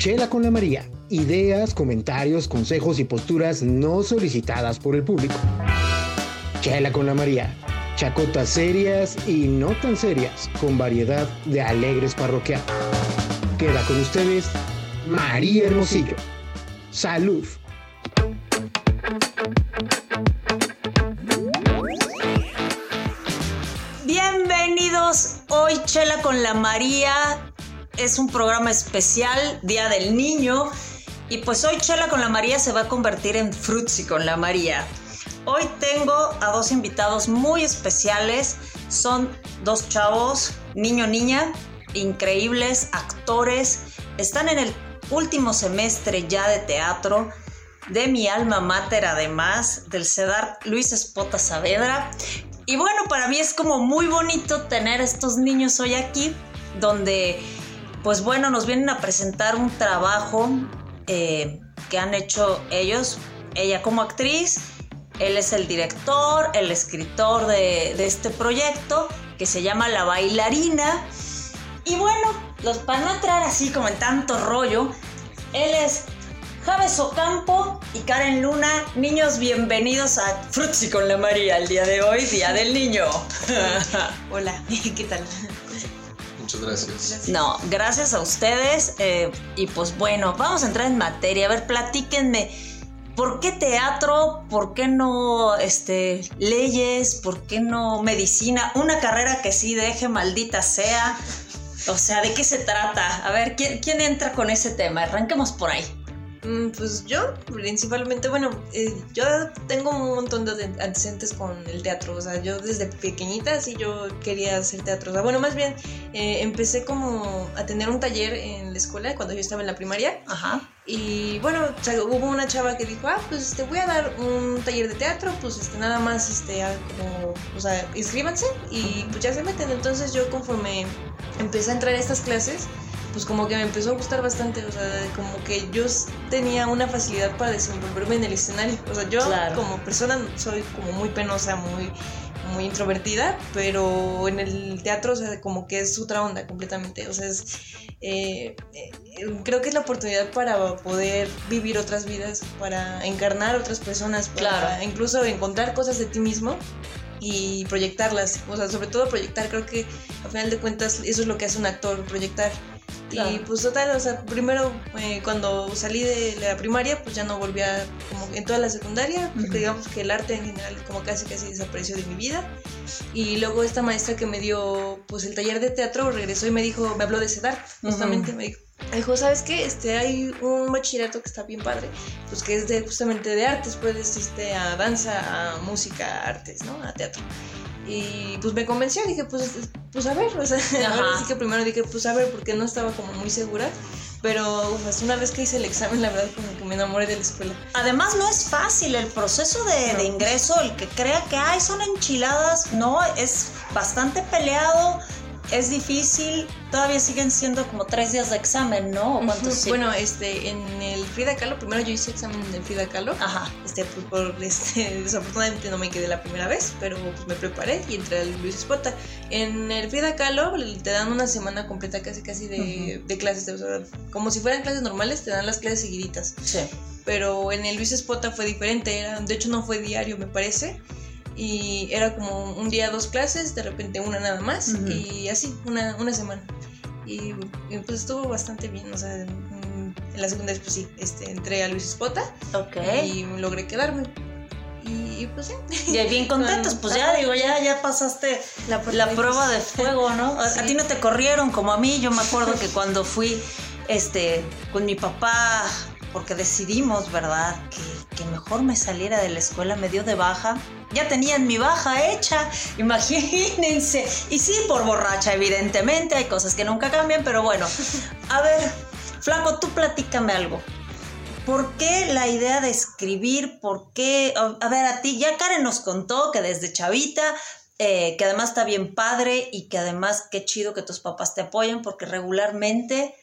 Chela con la María. Ideas, comentarios, consejos y posturas no solicitadas por el público. Chela con la María. Chacotas serias y no tan serias, con variedad de alegres parroquianos. Queda con ustedes María Hermosillo. Salud. Bienvenidos hoy Chela con la María. Es un programa especial, Día del Niño. Y pues hoy Chela con la María se va a convertir en Frutzi con la María. Hoy tengo a dos invitados muy especiales. Son dos chavos, niño, niña, increíbles actores. Están en el último semestre ya de teatro de mi alma mater además, del CEDAR Luis Espota Saavedra. Y bueno, para mí es como muy bonito tener estos niños hoy aquí, donde pues bueno, nos vienen a presentar un trabajo eh, que han hecho ellos, ella como actriz, él es el director, el escritor de, de este proyecto que se llama La Bailarina. Y bueno, los, para no entrar así como en tanto rollo, él es Javes Ocampo y Karen Luna. Niños, bienvenidos a Frutzi con la María el día de hoy, Día del Niño. Hola, ¿qué tal? Muchas gracias. No, gracias a ustedes. eh, y pues bueno, vamos a entrar en materia. A ver, platíquenme. ¿Por qué teatro? ¿Por qué no este, leyes? ¿Por qué no medicina? Una carrera que sí deje, maldita sea. O sea, ¿de qué se trata? A ver, ¿quién, quién entra con ese tema? Arranquemos por ahí. Mm, Pues yo, principalmente, bueno, eh, yo tengo un montón de antecedentes con el teatro. O sea, yo desde pequeñita sí yo quería hacer teatro. O sea, bueno, más bien eh, empecé como a tener un taller en la escuela cuando yo estaba en la primaria. Ajá. Y bueno, o sea, hubo una chava que dijo, ah, pues te voy a dar un taller de teatro, pues este, nada más, este, ah, como, o sea, inscríbanse y pues ya se meten. Entonces yo conforme empecé a entrar a estas clases, pues como que me empezó a gustar bastante, o sea, como que yo tenía una facilidad para desenvolverme en el escenario. O sea, yo Claro. como persona soy como muy penosa, muy muy introvertida, pero en el teatro, o sea, como que es otra onda completamente. O sea, es, eh, eh, creo que es la oportunidad para poder vivir otras vidas, para encarnar otras personas, para Claro. incluso encontrar cosas de ti mismo y proyectarlas. O sea, sobre todo proyectar, creo que a final de cuentas eso es lo que hace un actor, proyectar. Claro. Y pues total, o sea, primero eh, cuando salí de la primaria, pues ya no volví a, como en toda la secundaria, porque digamos que el arte en general como casi casi desapareció de mi vida. Y luego esta maestra que me dio pues el taller de teatro regresó y me dijo, me habló de CEDAR, justamente me dijo. Me dijo, ¿sabes qué? Este, hay un bachillerato que está bien padre, pues que es de, justamente de artes, puedes este, a danza, a música, a artes, ¿no? A teatro. Y pues me convenció, dije, pues, pues a ver, o sea, Ajá. ahora sí que primero dije, pues a ver, porque no estaba como muy segura, pero una vez que hice el examen, la verdad como que me enamoré de la escuela. Además, no es fácil el proceso de, No. de ingreso. El que crea que ay, son enchiladas, no, es bastante peleado, es difícil. Todavía siguen siendo como tres días de examen, ¿no? ¿O cuántos sí? Bueno, este, en el Frida Kahlo, primero yo hice examen en el Frida Kahlo. Ajá. Este, pues por este, desafortunadamente no me quedé la primera vez, pero pues me preparé y entré al Luis Espota. En el Frida Kahlo te dan una semana completa casi casi de, de clases, o sea, como si fueran clases normales, te dan las clases seguiditas. Sí. Pero en el Luis Espota fue diferente, era, de hecho no fue diario me parece. Y era como un día dos clases, de repente una nada más, Ujú. y así, una, una semana. Y, y, pues estuvo bastante bien, o sea, en, en la segunda vez pues sí, este, entré a Luis Espota Ok. y logré quedarme. Y, y, pues sí. Y ahí bien contentos, pues ya digo, ya, ya pasaste La, la prueba de fuego, ¿no? A, a Sí. ti no te corrieron como a mí. Yo me acuerdo que cuando fui este, con mi papá, porque decidimos, ¿verdad? Que, que mejor me saliera de la escuela, me dio de baja. Ya tenían mi baja hecha, imagínense. Y sí, por borracha, evidentemente, hay cosas que nunca cambian, pero bueno. A ver, Flaco, tú platícame algo. ¿Por qué la idea de escribir? ¿Por qué? A ver, a ti, ya Karen nos contó que desde chavita, eh, que además está bien padre y que además qué chido que tus papás te apoyen porque regularmente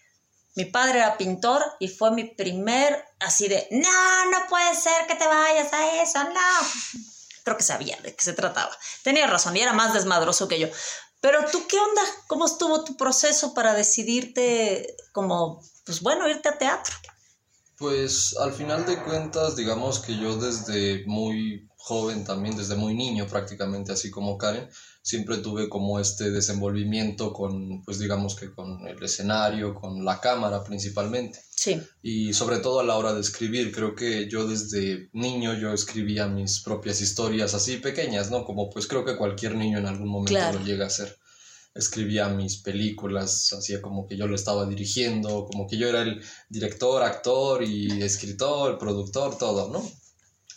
mi padre era pintor y fue mi primer así de, no, no puede ser que te vayas a eso, no. Creo que sabía de qué se trataba. Tenía razón y era más desmadroso que yo. Pero tú, ¿qué onda? ¿Cómo estuvo tu proceso para decidirte como, pues bueno, irte a teatro? Pues al final de cuentas, digamos que yo desde muy joven también, desde muy niño prácticamente, así como Karen, siempre tuve como este desenvolvimiento con, pues digamos que con el escenario, con la cámara principalmente. Sí. Y sobre todo a la hora de escribir, creo que yo desde niño yo escribía mis propias historias así pequeñas, ¿no? Como pues creo que cualquier niño en algún momento lo llega a hacer. Escribía mis películas, hacía como que yo lo estaba dirigiendo, como que yo era el director, actor y escritor, productor, todo, ¿no?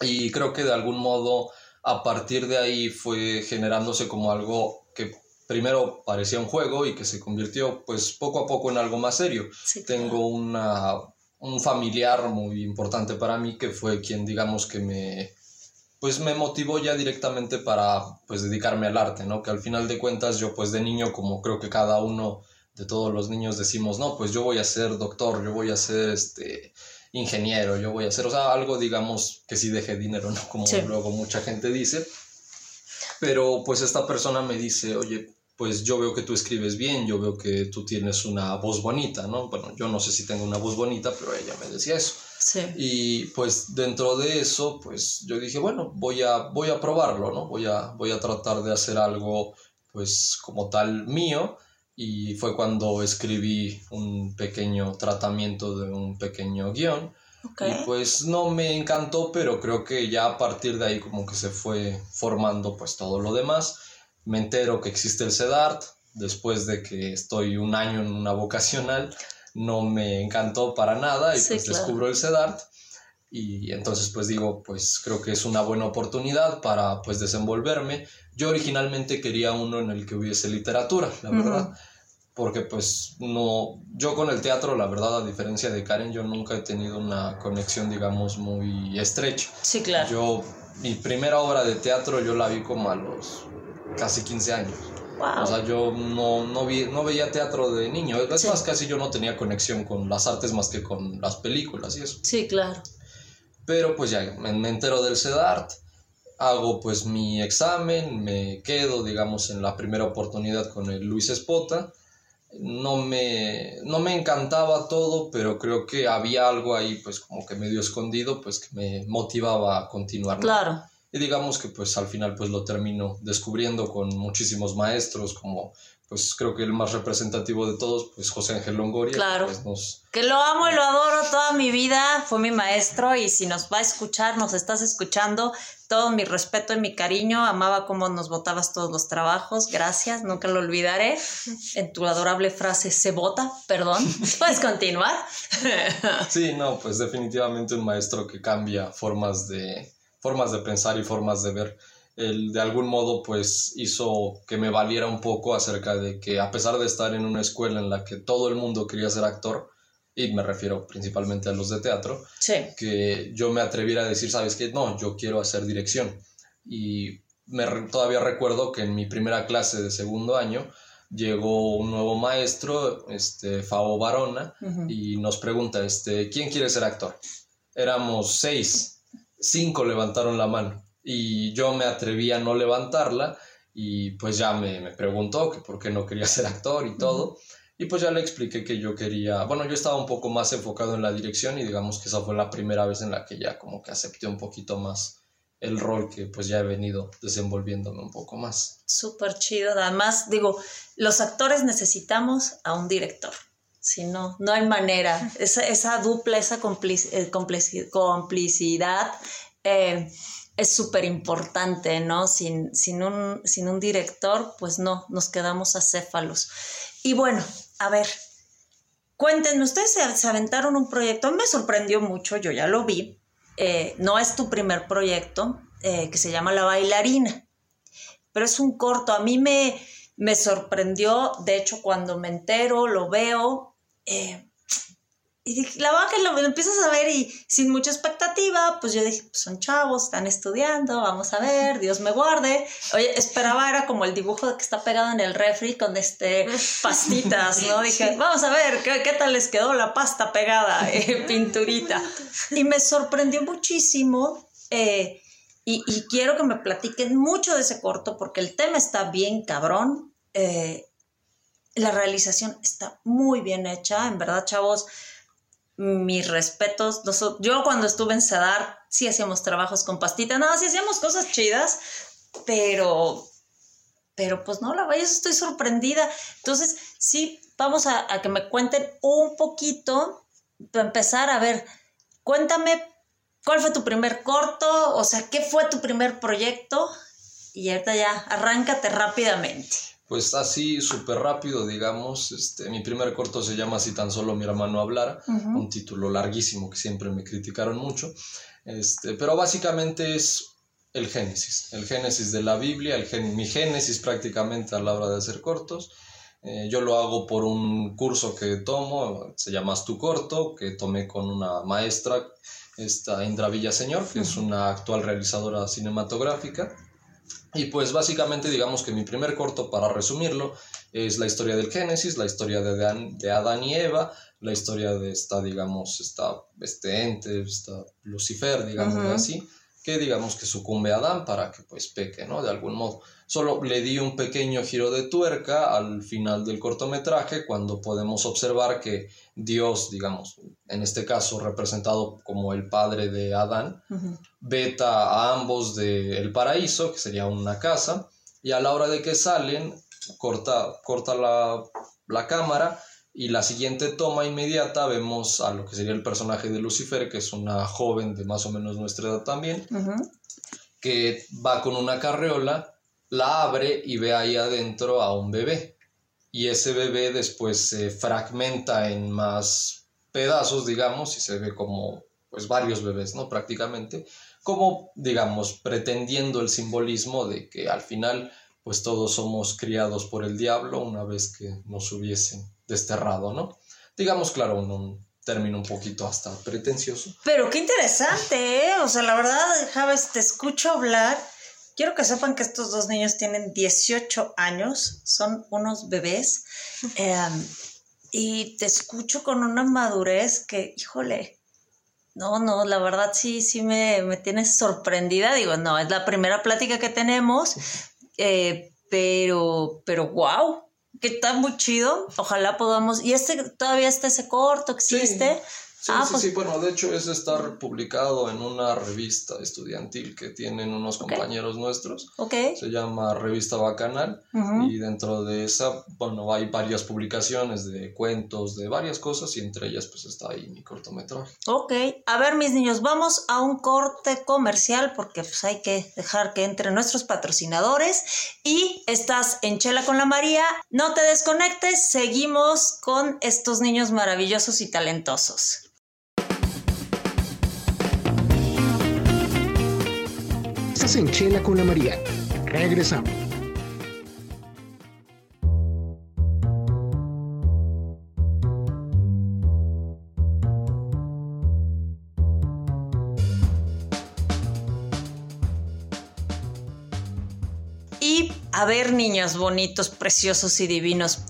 Y creo que de algún modo a partir de ahí fue generándose como algo que primero parecía un juego y que se convirtió pues poco a poco en algo más serio. Tengo una, un familiar muy importante para mí que fue quien digamos que me pues me motivó ya directamente para pues dedicarme al arte, ¿no? Que al final de cuentas yo pues de niño como creo que cada uno de todos los niños decimos, no, pues yo voy a ser doctor, yo voy a ser este ingeniero, yo voy a hacer, o sea, algo digamos que sí deje dinero, ¿no? Como luego mucha gente dice. Pero pues esta persona me dice, oye, pues yo veo que tú escribes bien, yo veo que tú tienes una voz bonita, ¿no? Bueno, yo no sé si tengo una voz bonita, pero ella me decía eso. Sí. Y pues dentro de eso, pues yo dije, bueno, voy a, voy a probarlo, ¿no? Voy a, voy a tratar de hacer algo, pues como tal mío y fue cuando escribí un pequeño tratamiento de un pequeño guion. Y pues no me encantó, pero creo que ya a partir de ahí como que se fue formando pues todo lo demás. Me entero que existe el CEDART, después de que estoy un año en una vocacional, no me encantó para nada y pues descubro el CEDART. Y entonces pues digo, pues creo que es una buena oportunidad para pues desenvolverme. Yo originalmente quería uno en el que hubiese literatura, la verdad porque pues no, yo con el teatro, la verdad, a diferencia de Karen, yo nunca he tenido una conexión, digamos, muy estrecha. Sí, claro. Yo, mi primera obra de teatro yo la vi como a los casi 15 años. Wow. O sea, yo no, no, vi, no veía teatro de niño. Es más, casi yo no tenía conexión con las artes más que con las películas y eso. Sí, claro. Pero pues ya me, me entero del CEDART, hago pues mi examen, me quedo, digamos, en la primera oportunidad con el Luis Espota no me, no me encantaba todo, pero creo que había algo ahí, pues como que medio escondido, pues que me motivaba a continuar. Claro. Y digamos que pues al final pues lo termino descubriendo con muchísimos maestros, como pues creo que el más representativo de todos, pues José Ángel Longoria. Claro. Pues, que lo amo y lo adoro toda mi vida, fue mi maestro y si nos va a escuchar, nos estás escuchando, todo mi respeto y mi cariño, amaba cómo nos votabas todos los trabajos, gracias, nunca lo olvidaré. En tu adorable frase, se vota, perdón. ¿Puedes continuar? sí, no, pues definitivamente un maestro que cambia formas de, formas de pensar y formas de ver él de algún modo pues hizo que me valiera un poco acerca de que a pesar de estar en una escuela en la que todo el mundo quería ser actor, y me refiero principalmente a los de teatro, que yo me atreviera a decir, sabes qué, no, yo quiero hacer dirección. Y me, todavía recuerdo que en mi primera clase de segundo año llegó un nuevo maestro, este, Fabo Barona, y nos pregunta, este, ¿quién quiere ser actor? Éramos seis, cinco levantaron la mano y yo me atreví a no levantarla y pues ya me, me preguntó que por qué no quería ser actor y todo. Y pues ya le expliqué que yo quería, bueno, yo estaba un poco más enfocado en la dirección y digamos que esa fue la primera vez en la que ya como que acepté un poquito más el rol que pues ya he venido desenvolviéndome un poco más. Súper chido. Además, digo, los actores necesitamos a un director. Si no, no hay manera. Esa, esa dupla, esa eh, complicidad. Eh, es súper importante, ¿no? Sin, sin, un, sin un director, pues no, nos quedamos acéfalos. Y bueno, a ver, cuéntenme, ustedes se, aventaron un proyecto, me sorprendió mucho, yo ya lo vi, eh, no es tu primer proyecto, eh, que se llama La bailarina, pero es un corto, a mí me, me sorprendió, de hecho cuando me entero, lo veo, eh, y dije, la verdad que lo, empiezas a ver y sin mucha expectativa, pues yo dije, pues son chavos, están estudiando, vamos a ver, Dios me guarde. Oye, esperaba, era como el dibujo que está pegado en el refri con este pastitas, ¿no? Dije, vamos a ver, ¿qué, qué tal les quedó la pasta pegada, eh, pinturita? Y me sorprendió muchísimo. Eh, y, y quiero que me platiquen mucho de ese corto porque el tema está bien cabrón Eh, la realización está muy bien hecha, en verdad, chavos. Mis respetos. Yo cuando estuve en Sadar sí hacíamos trabajos con pastita, no, sí hacíamos cosas chidas, pero, pero pues no, la verdad, estoy sorprendida. Entonces, sí, vamos a, a que me cuenten un poquito, para empezar a ver, cuéntame cuál fue tu primer corto, o sea, qué fue tu primer proyecto y ahorita ya, arráncate rápidamente pues así súper rápido, digamos, este, mi primer corto se llama Si tan solo mi hermano hablara, un título larguísimo que siempre me criticaron mucho, este, pero básicamente es el Génesis, el Génesis de la Biblia, el mi Génesis prácticamente a la hora de hacer cortos. Eh, yo lo hago por un curso que tomo, se llama Tu Corto, que tomé con una maestra, esta Indra Villaseñor, que es una actual realizadora cinematográfica. Y pues básicamente digamos que mi primer corto, para resumirlo, es la historia del Génesis, la historia de Adán, de Adán y Eva, la historia de esta, digamos, esta, este ente, esta Lucifer, digamos así, que digamos que sucumbe a Adán para que pues peque, ¿no? De algún modo. Solo le di un pequeño giro de tuerca al final del cortometraje cuando podemos observar que Dios, digamos, en este caso representado como el padre de Adán, veta a ambos del paraíso, que sería una casa, y a la hora de que salen, corta, corta la, la cámara y la siguiente toma inmediata vemos a lo que sería el personaje de Lucifer, que es una joven de más o menos nuestra edad también, que va con una carreola la abre y ve ahí adentro a un bebé. Y ese bebé después se fragmenta en más pedazos, digamos, y se ve como pues varios bebés, ¿no? Prácticamente, como digamos, pretendiendo el simbolismo de que al final pues todos somos criados por el diablo una vez que nos hubiesen desterrado, ¿no? Digamos, claro, un, término un poquito hasta pretencioso. Pero qué interesante, ¿eh? O sea, la verdad, Javes, te escucho hablar Quiero que sepan que estos dos niños tienen 18 años, son unos bebés, em, y te escucho con una madurez que, híjole, no, no, la verdad sí, sí me, me tienes sorprendida. Digo, no, es la primera plática que tenemos, eh, pero, pero wow, que está muy chido. Ojalá podamos. Y este todavía está ese corto, existe. Sí, ah, sí, pues sí, bueno, de hecho es estar publicado en una revista estudiantil que tienen unos compañeros nuestros. Ok. Se llama Revista Bacanal y dentro de esa, bueno, hay varias publicaciones de cuentos, de varias cosas y entre ellas pues está ahí mi cortometraje. Ok, a ver mis niños, vamos a un corte comercial porque pues hay que dejar que entre nuestros patrocinadores y estás en Chela con la María, no te desconectes, seguimos con estos niños maravillosos y talentosos. En Chela con la María. Regresamos. Y a ver, niños bonitos, preciosos y divinos,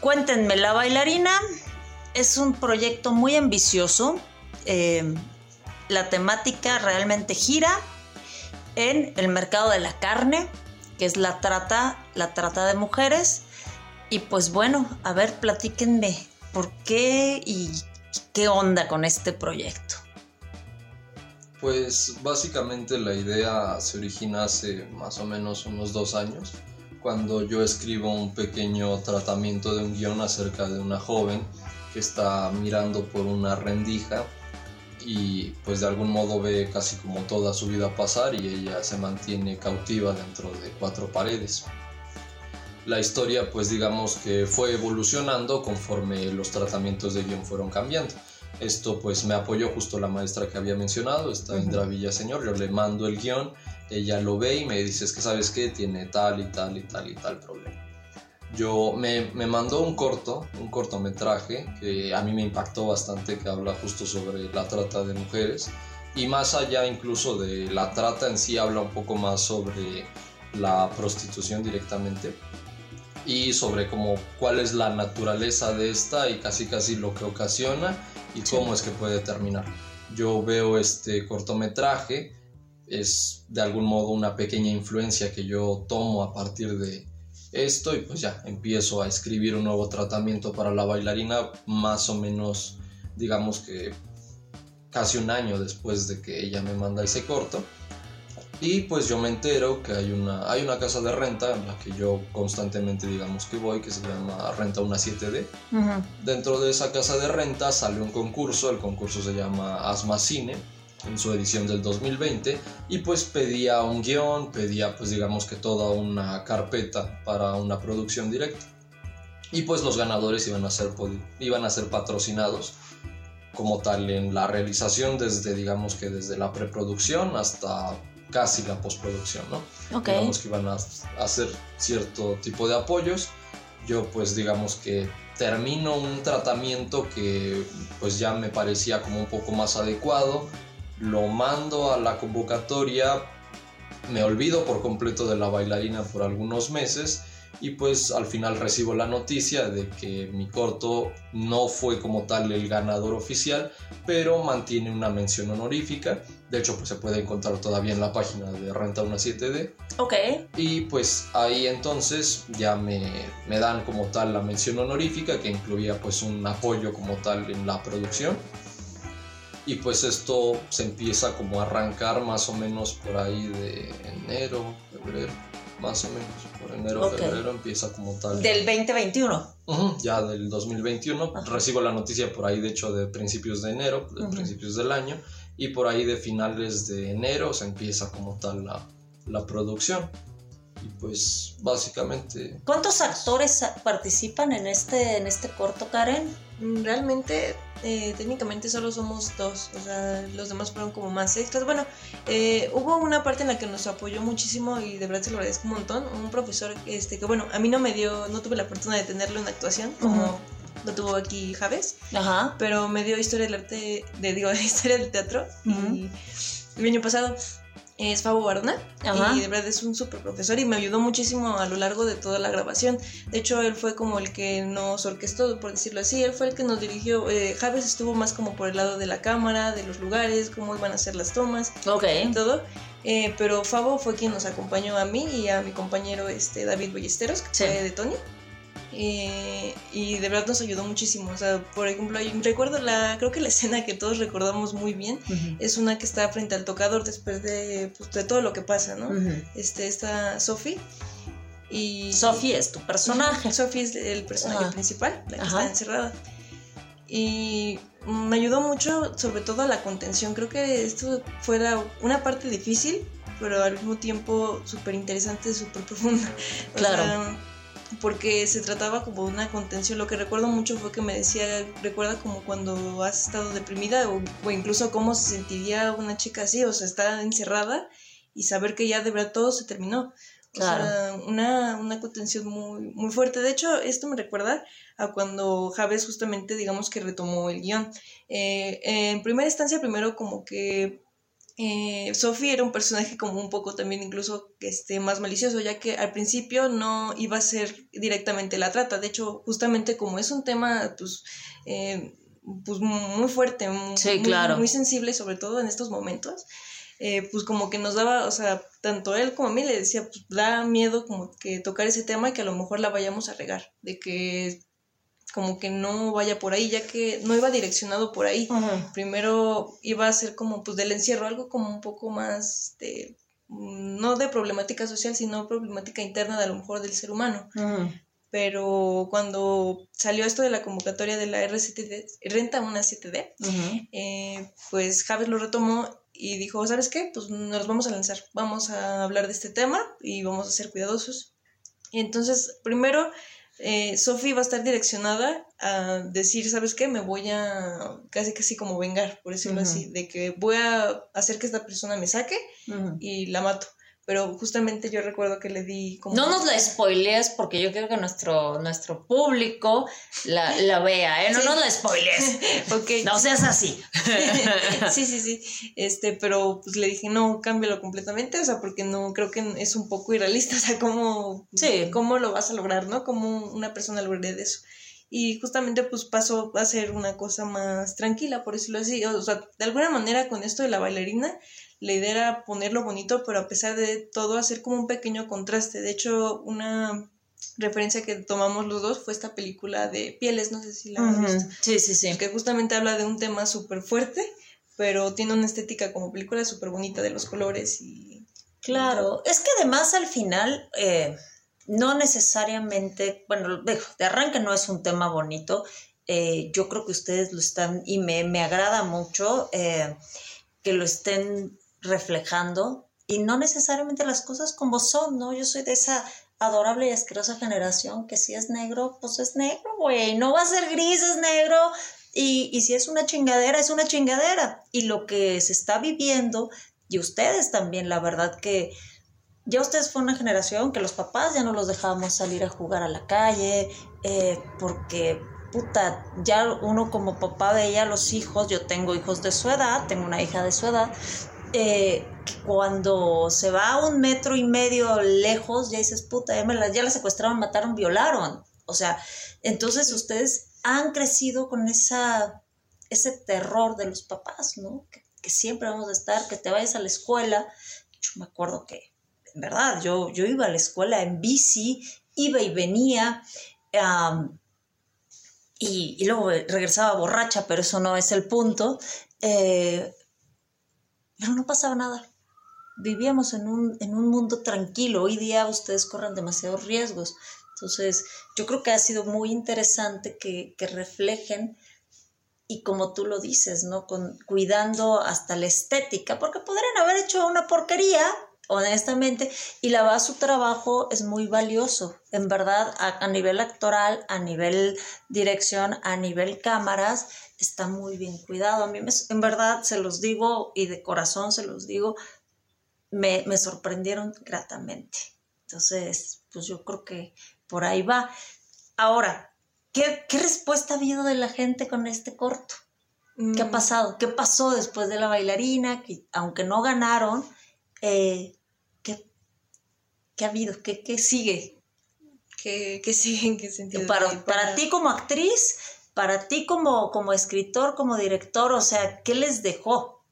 cuéntenme, la bailarina es un proyecto muy ambicioso. Eh, la temática realmente gira en el mercado de la carne, que es la trata, la trata de mujeres. Y pues bueno, a ver, platíquenme por qué y qué onda con este proyecto. Pues básicamente la idea se origina hace más o menos unos dos años, cuando yo escribo un pequeño tratamiento de un guion acerca de una joven que está mirando por una rendija y pues de algún modo ve casi como toda su vida pasar y ella se mantiene cautiva dentro de cuatro paredes. La historia pues digamos que fue evolucionando conforme los tratamientos de guion fueron cambiando. Esto pues me apoyó justo la maestra que había mencionado, esta Indra Villaseñor, yo le mando el guion, ella lo ve y me dice es que sabes qué, tiene tal y tal y tal y tal problema yo me, me, mandó un corto, un cortometraje que a mí me impactó bastante, que habla justo sobre la trata de mujeres. Y más allá incluso de la trata en sí, habla un poco más sobre la prostitución directamente y sobre cómo, cuál es la naturaleza de esta y casi casi lo que ocasiona y cómo es que puede terminar. Yo veo este cortometraje, es de algún modo una pequeña influencia que yo tomo a partir de, esto y pues ya empiezo a escribir un nuevo tratamiento para la bailarina más o menos digamos que casi un año después de que ella me manda ese corto. Y pues yo me entero que hay una, hay una casa de renta en la que yo constantemente digamos que voy, que se llama Renta una 7D. Dentro de esa casa de renta salió un concurso, el concurso se llama Asma Cine, en su edición del 2020, y pues pedía un guion, pedía pues digamos que toda una carpeta para una producción directa. Y pues los ganadores iban a ser, iban a ser patrocinados como tal en la realización desde digamos que desde la preproducción hasta casi la postproducción, ¿no? Digamos que iban a hacer cierto tipo de apoyos. Yo pues digamos que termino un tratamiento que pues ya me parecía como un poco más adecuado, lo mando a la convocatoria, me olvido por completo de la bailarina por algunos meses y pues al final recibo la noticia de que mi corto no fue como tal el ganador oficial, pero mantiene una mención honorífica. De hecho, pues se puede encontrar todavía en la página de Renta 17D. Ok. Y pues ahí entonces ya me, me dan como tal la mención honorífica que incluía pues un apoyo como tal en la producción. Y pues esto se empieza como a arrancar más o menos por ahí de enero, febrero más o menos. Por enero, febrero empieza como tal. Del 2021. ya del 2021. Recibo la noticia por ahí, de hecho, de principios de enero, de principios del año. Y por ahí de finales de enero se empieza como tal la, la producción. Y pues básicamente... ¿Cuántos actores participan en este, en este corto, Karen? Realmente eh, técnicamente solo somos dos, o sea, los demás fueron como más extras. Bueno, eh, hubo una parte en la que nos apoyó muchísimo y de verdad se lo agradezco un montón. Un profesor este, que, bueno, a mí no me dio, no tuve la fortuna de tenerlo en actuación, como lo tuvo aquí Javes, Ajá. pero me dio historia del arte, de, digo, historia del teatro. Y el año pasado es Fabo Barona y de verdad es un súper profesor y me ayudó muchísimo a lo largo de toda la grabación. De hecho, él fue como el que nos orquestó, por decirlo así, él fue el que nos dirigió. Eh, Javes estuvo más como por el lado de la cámara, de los lugares, cómo iban a ser las tomas, Ok. todo. Eh, pero Fabo fue quien nos acompañó a mí y a mi compañero este, David Ballesteros, que fue de Tony. Eh, y de verdad nos ayudó muchísimo. O sea, por ejemplo, recuerdo la, creo que la escena que todos recordamos muy bien es una que está frente al tocador después de, pues, de todo lo que pasa, ¿no? Este, está Sophie. Y Sophie es tu personaje. Sophie es el personaje principal, la que está encerrada. Y me ayudó mucho, sobre todo a la contención. Creo que esto fuera una parte difícil, pero al mismo tiempo súper interesante, súper profunda. Claro porque se trataba como de una contención. Lo que recuerdo mucho fue que me decía, recuerda como cuando has estado deprimida o, incluso cómo se sentiría una chica así, o sea, estar encerrada y saber que ya de verdad todo se terminó. O sea, una, una contención muy, muy fuerte. De hecho, esto me recuerda a cuando Javes justamente, digamos que retomó el guion. Eh, en primera instancia, primero como que eh, Sophie era un personaje como un poco también incluso este, más malicioso, ya que al principio no iba a ser directamente la trata. De hecho, justamente como es un tema pues, eh, pues muy fuerte, muy, muy, sensible, sobre todo en estos momentos, eh, pues como que nos daba, o sea, tanto él como a mí le decía, pues da miedo como que tocar ese tema y que a lo mejor la vayamos a regar, de que como que no vaya por ahí, ya que no iba direccionado por ahí. Primero iba a ser como pues del encierro, algo como un poco más de, no de problemática social, sino problemática interna de a lo mejor del ser humano. Pero cuando salió esto de la convocatoria de la RCTD, Renta una 7D, eh, pues Javes lo retomó y dijo, ¿sabes qué? Pues nos vamos a lanzar, vamos a hablar de este tema y vamos a ser cuidadosos. Y entonces, primero eh, Sophie va a estar direccionada a decir, ¿sabes qué? Me voy a casi casi como vengar, por decirlo así, de que voy a hacer que esta persona me saque y la mato pero justamente yo recuerdo que le di como... No nos la spoilees porque yo quiero que nuestro, nuestro público la, la vea, ¿eh? No nos la spoilees. okay. No seas así. sí, sí, sí. Este, pero pues le dije, no, cámbialo completamente, o sea, porque no, creo que es un poco irrealista, o sea, ¿cómo, cómo lo vas a lograr, no? ¿Cómo una persona lograría eso? y justamente pues pasó a ser una cosa más tranquila, por decirlo así. O sea, de alguna manera con esto de la bailarina, la idea era ponerlo bonito, pero a pesar de todo hacer como un pequeño contraste. De hecho, una referencia que tomamos los dos fue esta película de Pieles, no sé si la has visto. Sí, sí, sí. Que justamente habla de un tema súper fuerte, pero tiene una estética como película súper bonita de los colores y... Claro, es que además al final eh, no necesariamente, bueno, de arranque no es un tema bonito, eh, yo creo que ustedes lo están, y me, me agrada mucho eh, que lo estén reflejando, y no necesariamente las cosas como son, ¿no? Yo soy de esa adorable y asquerosa generación que si es negro, pues es negro, güey, no va a ser gris, es negro, y, y si es una chingadera, es una chingadera. Y lo que se está viviendo, y ustedes también, la verdad que ya ustedes fue una generación que los papás ya no los dejábamos salir a jugar a la calle, eh, porque puta, ya uno como papá veía a los hijos, yo tengo hijos de su edad, tengo una hija de su edad, eh, cuando se va a un metro y medio lejos, ya dices, puta, ya, la, ya la secuestraron, mataron, violaron. O sea, entonces ustedes han crecido con esa, ese terror de los papás, ¿no? Que, siempre vamos a estar, que te vayas a la escuela. Yo me acuerdo que, en verdad, yo, yo iba a la escuela en bici, iba y venía. y, luego regresaba borracha, pero eso no es el punto. Eh, pero no pasaba nada. Vivíamos en un, en un mundo tranquilo. Hoy día ustedes corren demasiados riesgos. Entonces, yo creo que ha sido muy interesante que, que reflejen y como tú lo dices, ¿no? Con, cuidando hasta la estética, porque podrían haber hecho una porquería, honestamente, y la va su trabajo es muy valioso, en verdad, a, a, nivel actoral, a nivel dirección, a nivel cámaras, está muy bien cuidado. A mí, me, en verdad, se los digo y de corazón se los digo, me, me sorprendieron gratamente. Entonces, pues yo creo que por ahí va. Ahora, ¿qué, qué respuesta ha habido de la gente con este corto? ¿Qué ha mm. pasado? ¿Qué pasó después de la bailarina? Que aunque no ganaron, eh, ¿qué, ¿qué, ha habido? ¿Qué, qué sigue? ¿Qué, ¿Qué, sigue? ¿En qué sentido? Para, para ti como actriz, para ti como, como escritor, como director, o sea, ¿qué les dejó?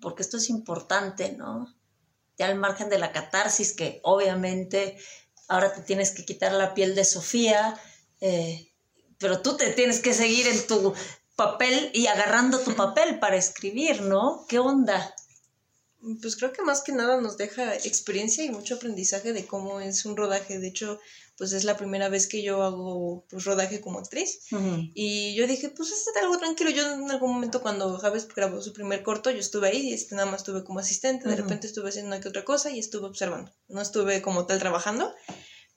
Porque esto es importante, ¿no? Ya al margen de la catarsis, que obviamente ahora te tienes que quitar la piel de Sofía, eh, pero tú te tienes que seguir en tu papel y agarrando tu papel para escribir, ¿no? ¿Qué onda? Pues creo que más que nada nos deja experiencia y mucho aprendizaje de cómo es un rodaje. De hecho, pues es la primera vez que yo hago pues rodaje como actriz. Y yo dije, pues es algo tranquilo. Yo en algún momento cuando Javes grabó su primer corto, yo estuve ahí y este, nada más estuve como asistente. De repente estuve haciendo una que otra cosa y estuve observando. No estuve como tal trabajando.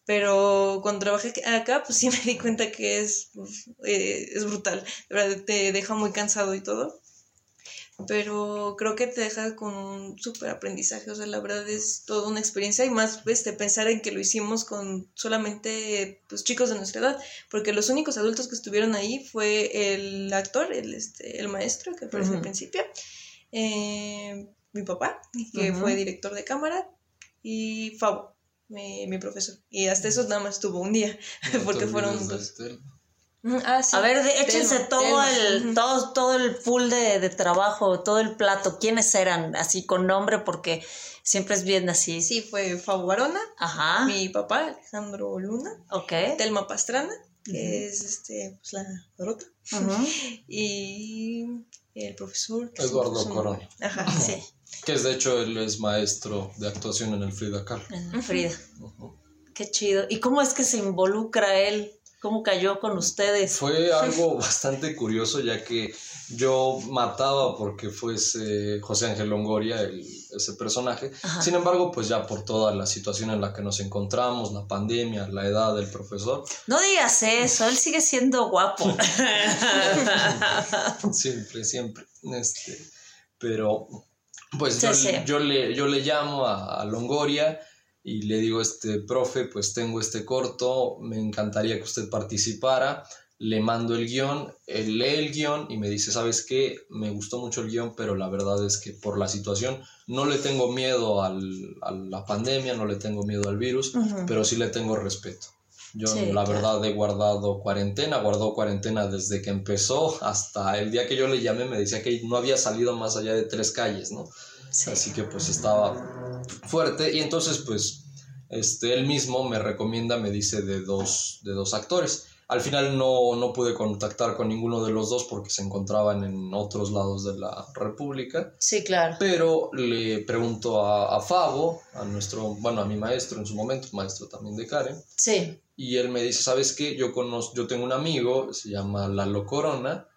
Pero cuando trabajé acá, pues sí me di cuenta que es, pues, eh, es brutal. De verdad, te deja muy cansado y todo pero creo que te deja con un súper aprendizaje, o sea, la verdad es toda una experiencia y más este, pensar en que lo hicimos con solamente pues, chicos de nuestra edad, porque los únicos adultos que estuvieron ahí fue el actor, el, este, el maestro que aparece al principio, eh, mi papá, que fue director de cámara, y Fabo, mi, mi, profesor, y hasta eso nada más estuvo un día, porque fueron dos. Ah, a ver, échense todo el todo todo el full de, trabajo, todo el plato. ¿Quiénes eran? Así con nombre porque siempre es bien así. Sí, fue Fabo Barona, Ajá. mi papá Alejandro Luna, okay. Telma Pastrana, que es este pues la Dorota. y el profesor Eduardo Corón. Ajá, sí. Que es de hecho él es maestro de actuación en el Frida Kahlo. En el Frida. Qué chido. ¿Y cómo es que se involucra él ¿Cómo cayó con ustedes? Fue algo bastante curioso, ya que yo mataba porque fuese José Ángel Longoria el, ese personaje. Sin embargo, pues ya por toda la situación en la que nos encontramos, la pandemia, la edad del profesor. No digas eso, él sigue siendo guapo. siempre, siempre. Este, pero, pues yo, le, yo le llamo a Longoria y le digo, este, profe, pues tengo este corto, me encantaría que usted participara, le mando el guion, él lee el guion y me dice, ¿sabes qué? Me gustó mucho el guion, pero la verdad es que por la situación no le tengo miedo al, a la pandemia, no le tengo miedo al virus, pero sí le tengo respeto. Yo la verdad he guardado cuarentena, guardó cuarentena desde que empezó hasta el día que yo le llamé me decía que no había salido más allá de tres calles, ¿no? Así que pues estaba fuerte y entonces pues este, él mismo me recomienda, me dice de dos, de dos actores. Al final no, no pude contactar con ninguno de los dos porque se encontraban en otros lados de la República. Sí, claro. Pero le pregunto a, a Fabo, a nuestro, bueno, a mi maestro en su momento, maestro también de Karen. Sí. Y él me dice, ¿sabes qué? Yo, conozco, yo tengo un amigo, se llama Lalo Corona,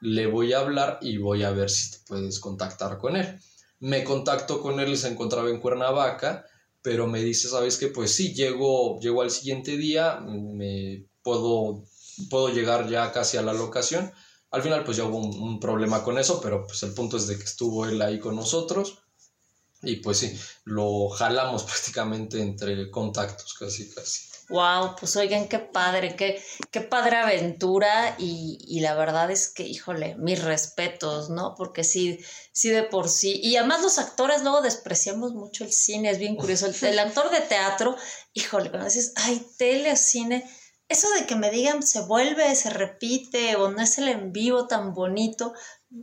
le voy a hablar y voy a ver si te puedes contactar con él. Me contacto con él, se encontraba en Cuernavaca, pero me dice, ¿sabes qué? Pues sí, llego, llego al siguiente día, me puedo, puedo llegar ya casi a la locación. Al final pues ya hubo un, problema con eso, pero pues el punto es de que estuvo él ahí con nosotros y pues sí, lo jalamos prácticamente entre contactos, casi, casi. Wow, pues oigan, qué padre, qué, qué padre aventura. Y, y, la verdad es que, híjole, mis respetos, ¿no? Porque sí, sí de por sí, y además los actores luego despreciamos mucho el cine, es bien curioso, el, el actor de teatro, híjole, cuando dices, ay, tele, cine, eso de que me digan se vuelve, se repite o no es el en vivo tan bonito,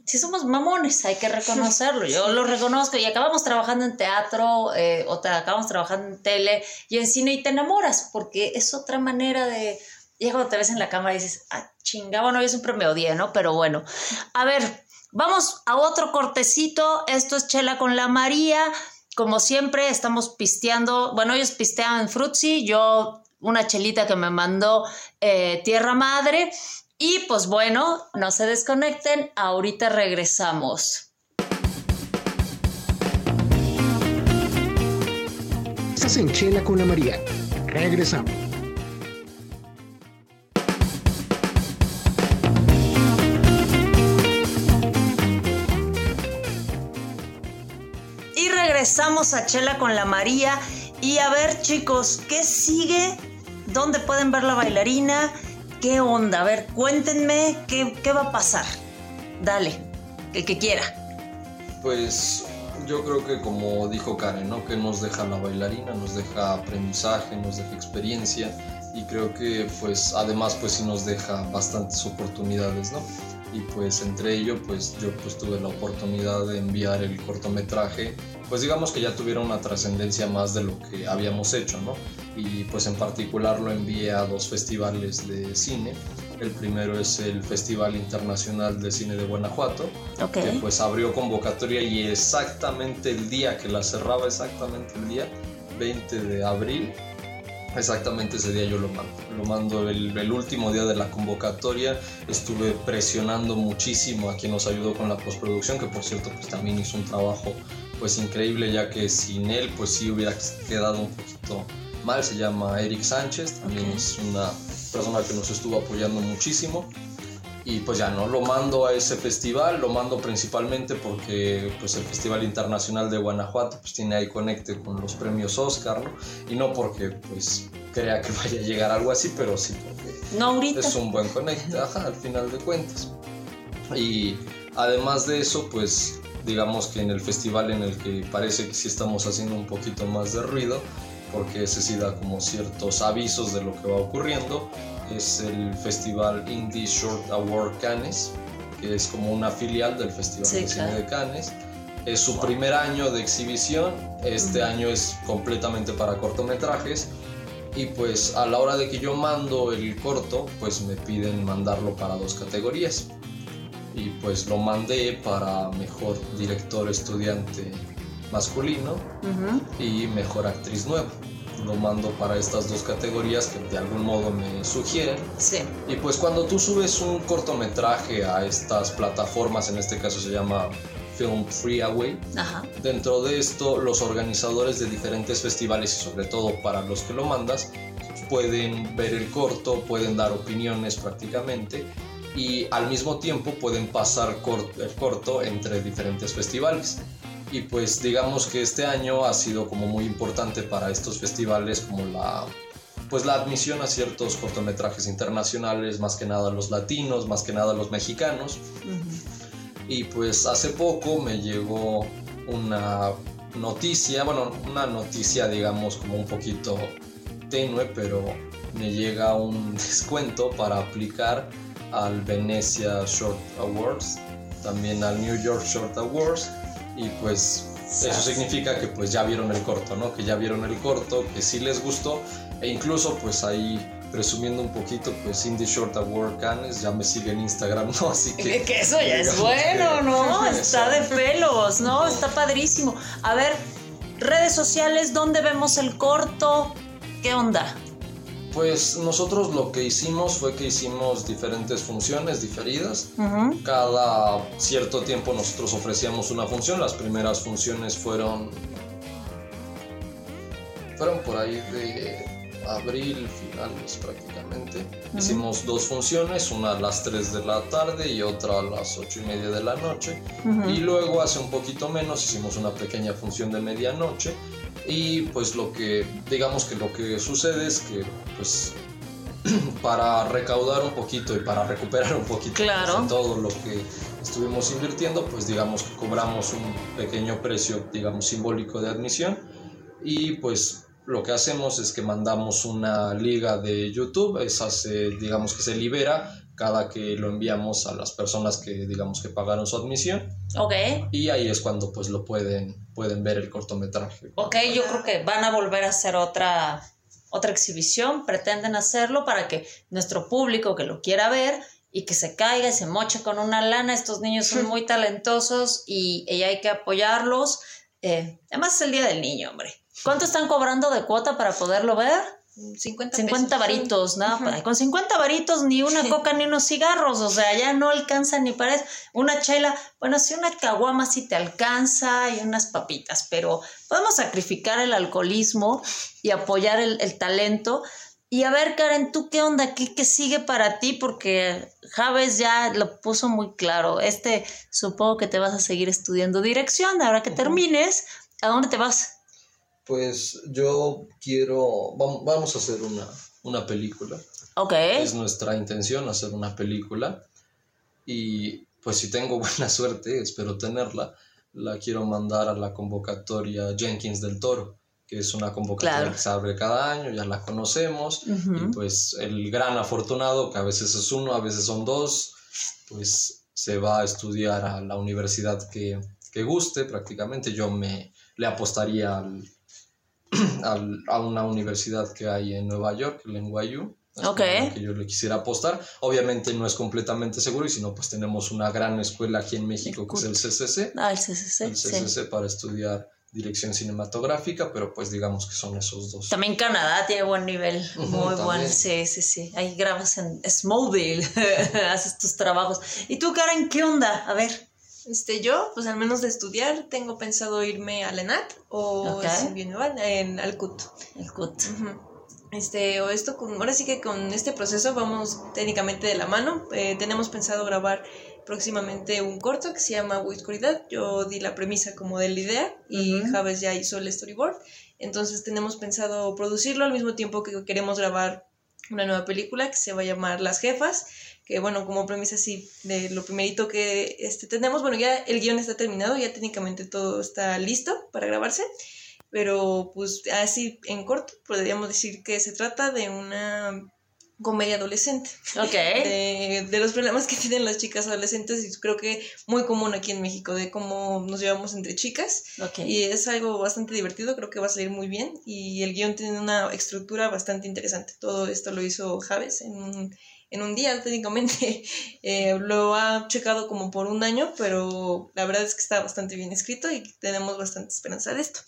si somos mamones, hay que reconocerlo. Yo lo reconozco y acabamos trabajando en teatro eh, o te acabamos trabajando en tele y en cine y te enamoras porque es otra manera de... Y cuando te ves en la cámara y dices, ah, chinga, bueno, yo siempre me odié, ¿no? Pero bueno, a ver, vamos a otro cortecito. Esto es Chela con la María. Como siempre, estamos pisteando. Bueno, ellos pistean en Frutzi, yo una chelita que me mandó eh, Tierra Madre. Y pues bueno, no se desconecten, ahorita regresamos. Estás en Chela con la María. Regresamos. Y regresamos a Chela con la María. Y a ver chicos, ¿qué sigue ¿Dónde pueden ver la bailarina? ¿Qué onda? A ver, cuéntenme qué, qué va a pasar. Dale, el que quiera. Pues yo creo que como dijo Karen, ¿no? Que nos deja la bailarina, nos deja aprendizaje, nos deja experiencia y creo que pues además pues sí nos deja bastantes oportunidades, ¿no? Y pues entre ello pues yo pues tuve la oportunidad de enviar el cortometraje, pues digamos que ya tuviera una trascendencia más de lo que habíamos hecho, ¿no? y pues en particular lo envié a dos festivales de cine. El primero es el Festival Internacional de Cine de Guanajuato, que pues abrió convocatoria y exactamente el día que la cerraba, exactamente el día 20 de abril, exactamente ese día yo lo mando. Lo mando el, el, último día de la convocatoria. Estuve presionando muchísimo a quien nos ayudó con la postproducción, que por cierto pues también hizo un trabajo pues increíble, ya que sin él pues sí hubiera quedado un poquito mal, se llama Eric Sánchez, también es una persona que nos estuvo apoyando muchísimo. Y pues ya no, lo mando a ese festival, lo mando principalmente porque pues el Festival Internacional de Guanajuato pues tiene ahí conecte con los premios Oscar, ¿no? Y no porque pues crea que vaya a llegar algo así, pero sí porque no, es un buen conecte, al final de cuentas. Y además de eso, pues digamos que en el festival en el que parece que sí estamos haciendo un poquito más de ruido, porque ese sí da como ciertos avisos de lo que va ocurriendo. Es el Festival Indie Short Award Cannes, que es como una filial del Festival de Cine de Cannes. Es su primer año de exhibición, este año es completamente para cortometrajes y pues a la hora de que yo mando el corto, pues me piden mandarlo para dos categorías. Y pues lo mandé para mejor director estudiante masculino y mejor actriz nueva. Lo mando para estas dos categorías que de algún modo me sugieren. Sí. Y pues cuando tú subes un cortometraje a estas plataformas, en este caso se llama Film Freeway, dentro de esto los organizadores de diferentes festivales y sobre todo para los que lo mandas pueden ver el corto, pueden dar opiniones prácticamente y al mismo tiempo pueden pasar el corto entre diferentes festivales y pues digamos que este año ha sido como muy importante para estos festivales como la pues la admisión a ciertos cortometrajes internacionales, más que nada los latinos, más que nada los mexicanos. Y pues hace poco me llegó una noticia, bueno, una noticia digamos como un poquito tenue, pero me llega un descuento para aplicar al Venecia Short Awards, también al New York Short Awards y pues Eso significa que pues ya vieron el corto, ¿no? Que ya vieron el corto, que sí les gustó e incluso pues ahí presumiendo un poquito, pues Indie Short Award Canes ya me sigue en Instagram, ¿no? Así que... Que eso ya es bueno, ¿no? Está de pelos, ¿no? Está padrísimo. A ver, redes sociales, ¿dónde vemos el corto? ¿Qué onda? Pues nosotros lo que hicimos fue que hicimos diferentes funciones diferidas. Cada cierto tiempo nosotros ofrecíamos una función. Las primeras funciones fueron fueron por ahí de abril, finales prácticamente. Hicimos dos funciones, una a las 3 de la tarde y otra a las 8 y media de la noche. Y luego hace un poquito menos hicimos una pequeña función de medianoche. Y pues lo que, digamos que lo que sucede es que pues para recaudar un poquito y para recuperar un poquito de todo lo que estuvimos invirtiendo, pues digamos que cobramos un pequeño precio, digamos, simbólico de admisión. Y pues lo que hacemos es que mandamos una liga de YouTube, esa se, digamos que se libera cada que lo enviamos a las personas que digamos que pagaron su admisión. Ok. Y ahí es cuando pues lo pueden, pueden ver el cortometraje. Ok, yo creo que van a volver a hacer otra, otra exhibición, pretenden hacerlo para que nuestro público que lo quiera ver y que se caiga y se moche con una lana, estos niños son muy talentosos y, y hay que apoyarlos. Eh, además es el Día del Niño, hombre. ¿Cuánto están cobrando de cuota para poderlo ver? 50 50 varitos, ¿no? Con 50 varitos ni una coca ni unos cigarros, o sea, ya no alcanza ni para eso. Una chela, bueno, sí una caguama sí te alcanza y unas papitas, pero podemos sacrificar el alcoholismo y apoyar el, talento. Y a ver, Karen, ¿tú qué onda? ¿Qué, ¿Qué, sigue para ti? Porque Javes ya lo puso muy claro. Este, supongo que te vas a seguir estudiando dirección. Ahora que termines, ¿a dónde te vas? Pues yo quiero, vamos a hacer una, una película. Ok. Es nuestra intención hacer una película. Y pues si tengo buena suerte, espero tenerla, la quiero mandar a la convocatoria Jenkins del Toro, que es una convocatoria que se abre cada año, ya la conocemos. Y pues el gran afortunado, que a veces es uno, a veces son dos, pues se va a estudiar a la universidad que, que guste prácticamente. Yo me le apostaría al a una universidad que hay en Nueva York, el NYU. Okay. que yo le quisiera apostar. Obviamente no es completamente seguro y si no, pues tenemos una gran escuela aquí en México que es el CCC. Ah, el CCC. El CCC para estudiar dirección cinematográfica, pero pues digamos que son esos dos. También Canadá tiene buen nivel, muy buen, sí, sí, sí. Ahí grabas en Smallville, haces tus trabajos. ¿Y tú, Karen, qué onda? A ver. Este, yo, pues al menos de estudiar, tengo pensado irme a Lenat o en Alcut. Alcut. Este, o esto, con, ahora sí que con este proceso vamos técnicamente de la mano. Eh, tenemos pensado grabar próximamente un corto que se llama Oscuridad. Yo di la premisa como de la idea y Javes ya hizo el storyboard. Entonces tenemos pensado producirlo al mismo tiempo que queremos grabar una nueva película que se va a llamar Las Jefas que bueno, como premisa sí, de lo primerito que este, tenemos, bueno, ya el guion está terminado, ya técnicamente todo está listo para grabarse, pero pues así en corto podríamos decir que se trata de una comedia adolescente. Ok. De, de, los problemas que tienen las chicas adolescentes y creo que muy común aquí en México, de cómo nos llevamos entre chicas. Okay. Y es algo bastante divertido, creo que va a salir muy bien y el guion tiene una estructura bastante interesante. Todo esto lo hizo Javes en un en un día técnicamente. Eh, lo ha checado como por un año, pero la verdad es que está bastante bien escrito y tenemos bastante esperanza de esto.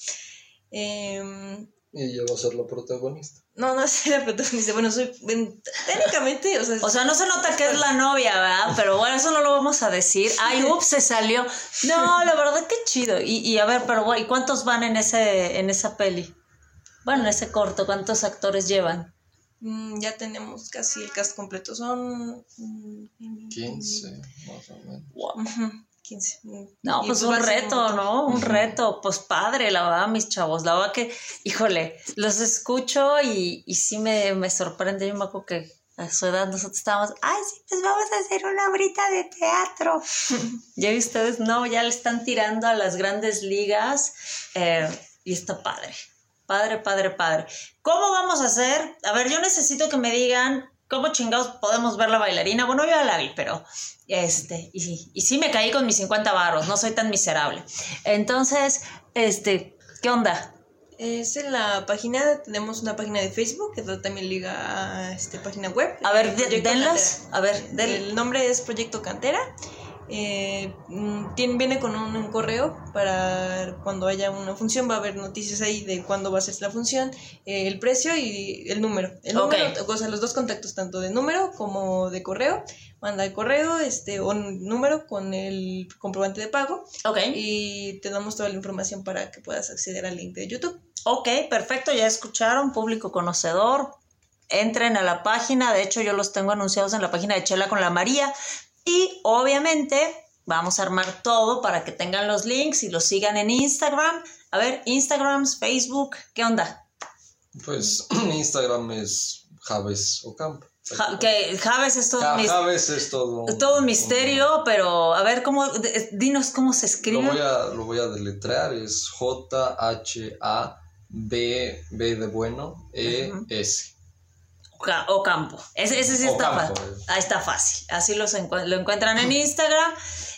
Em, y ella va a ser la protagonista. No, no es la protagonista. Bueno, soy técnicamente, o sea, o sea, no se nota que es la novia, ¿verdad? Pero bueno, eso no lo vamos a decir. Ay, ups, se salió. No, la verdad que chido. Y, y a ver, pero ¿y cuántos van en ese en esa peli? Bueno, en ese corto, ¿cuántos actores llevan? Mm, ya tenemos casi el cast completo. Son 15, mm, más o menos. 15. No, pues un reto, ¿no? Un reto, pues padre, la verdad, mis chavos. La verdad que, híjole, los escucho y, y sí me, me sorprende. Yo me acuerdo que a su edad nosotros estábamos, ay, sí, pues vamos a hacer una brita de teatro. ya ustedes, no, ya le están tirando a las grandes ligas eh, y está padre. Padre, padre, padre. ¿Cómo vamos a hacer? A ver, yo necesito que me digan ¿cómo chingados podemos ver la bailarina? Bueno, yo ya la vi, pero este, y, y sí me caí con mis 50 barros, no soy tan miserable. Entonces, este, ¿qué onda? Es en la página, tenemos una página de Facebook que también liga a esta página web. A ver, denlas. A ver, El nombre es Proyecto Cantera. Eh, mm, tiene, viene con un, correo para cuando haya una función, va a haber noticias ahí de cuándo va a ser la función, eh, el precio y el número. El número, o sea, los dos contactos, tanto de número como de correo. Manda el correo este, o número con el comprobante de pago. Ok. Y te damos toda la información para que puedas acceder al link de YouTube. Ok, perfecto, ya escucharon, público conocedor. Entren a la página, de hecho yo los tengo anunciados en la página de Chela con la María, y obviamente vamos a armar todo para que tengan los links y los sigan en Instagram. A ver, Instagram, Facebook, ¿qué onda? Pues Instagram es Javes Ocampo. que Javes es todo Javes es todo todo un misterio, pero a ver cómo dinos cómo se escribe. Lo voy a lo voy a deletrear, es J H A B B de bueno E S campo. Ese, ese sí está fácil. Ahí está fácil. Así los lo encuentran en Instagram.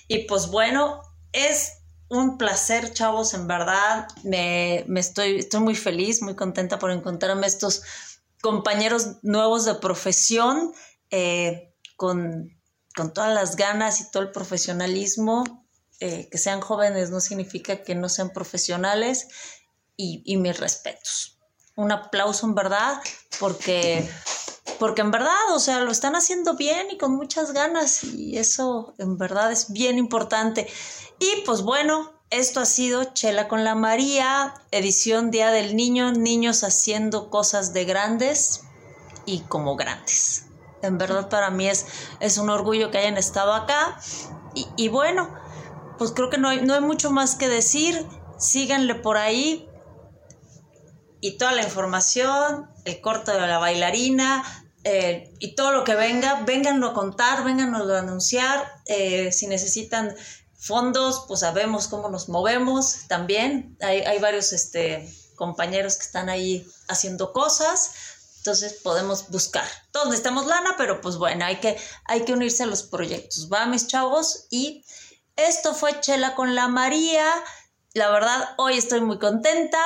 Y pues bueno, es un placer, chavos, en verdad. Me, estoy, estoy muy feliz, muy contenta por encontrarme estos compañeros nuevos de profesión eh, con, todas las ganas y todo el profesionalismo. Eh, que sean jóvenes no significa que no sean profesionales y, y mis respetos un aplauso en verdad, porque, porque en verdad, o sea, lo están haciendo bien y con muchas ganas y eso en verdad es bien importante. Y pues bueno, esto ha sido Chela con la María, edición Día del Niño, niños haciendo cosas de grandes y como grandes. En verdad para mí es, es un orgullo que hayan estado acá. Y, y bueno, pues creo que no no hay mucho más que decir. Síganle por ahí, y toda la información, el corto de la bailarina eh, y todo lo que venga, vénganlo a contar, vénganlo a anunciar. Eh, si necesitan fondos, pues sabemos cómo nos movemos también. Hay, hay varios este, compañeros que están ahí haciendo cosas. Entonces podemos buscar. Todos necesitamos lana, pero pues bueno, hay que, hay que unirse a los proyectos. Va, mis chavos. Y esto fue Chela con la María. La verdad, hoy estoy muy contenta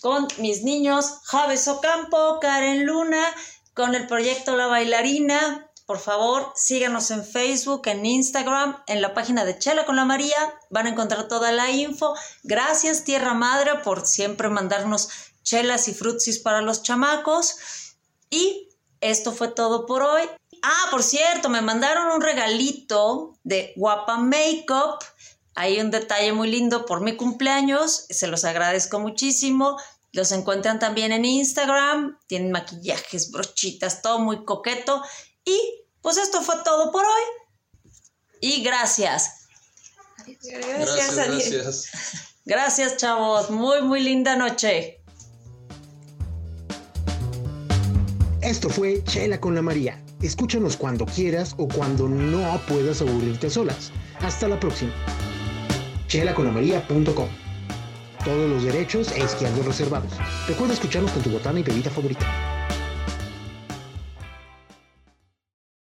con mis niños Javes Ocampo, Karen Luna, con el proyecto La Bailarina. Por favor, síganos en Facebook, en Instagram, en la página de Chela con la María. Van a encontrar toda la info. Gracias, Tierra Madre, por siempre mandarnos chelas y frutsis para los chamacos. Y esto fue todo por hoy. Ah, por cierto, me mandaron un regalito de Guapa Makeup hay un detalle muy lindo por mi cumpleaños, se los agradezco muchísimo. Los encuentran también en Instagram, tienen maquillajes, brochitas, todo muy coqueto. Y pues esto fue todo por hoy. Y gracias. Gracias, gracias. Gracias, chavos. Muy, muy linda noche. Esto fue Chela con la María. Escúchanos cuando quieras o cuando no puedas aburrirte solas. Hasta la próxima chelaconamaría.com. Todos los derechos e izquierdos reservados. Recuerda escucharnos con tu botana y bebida favorita.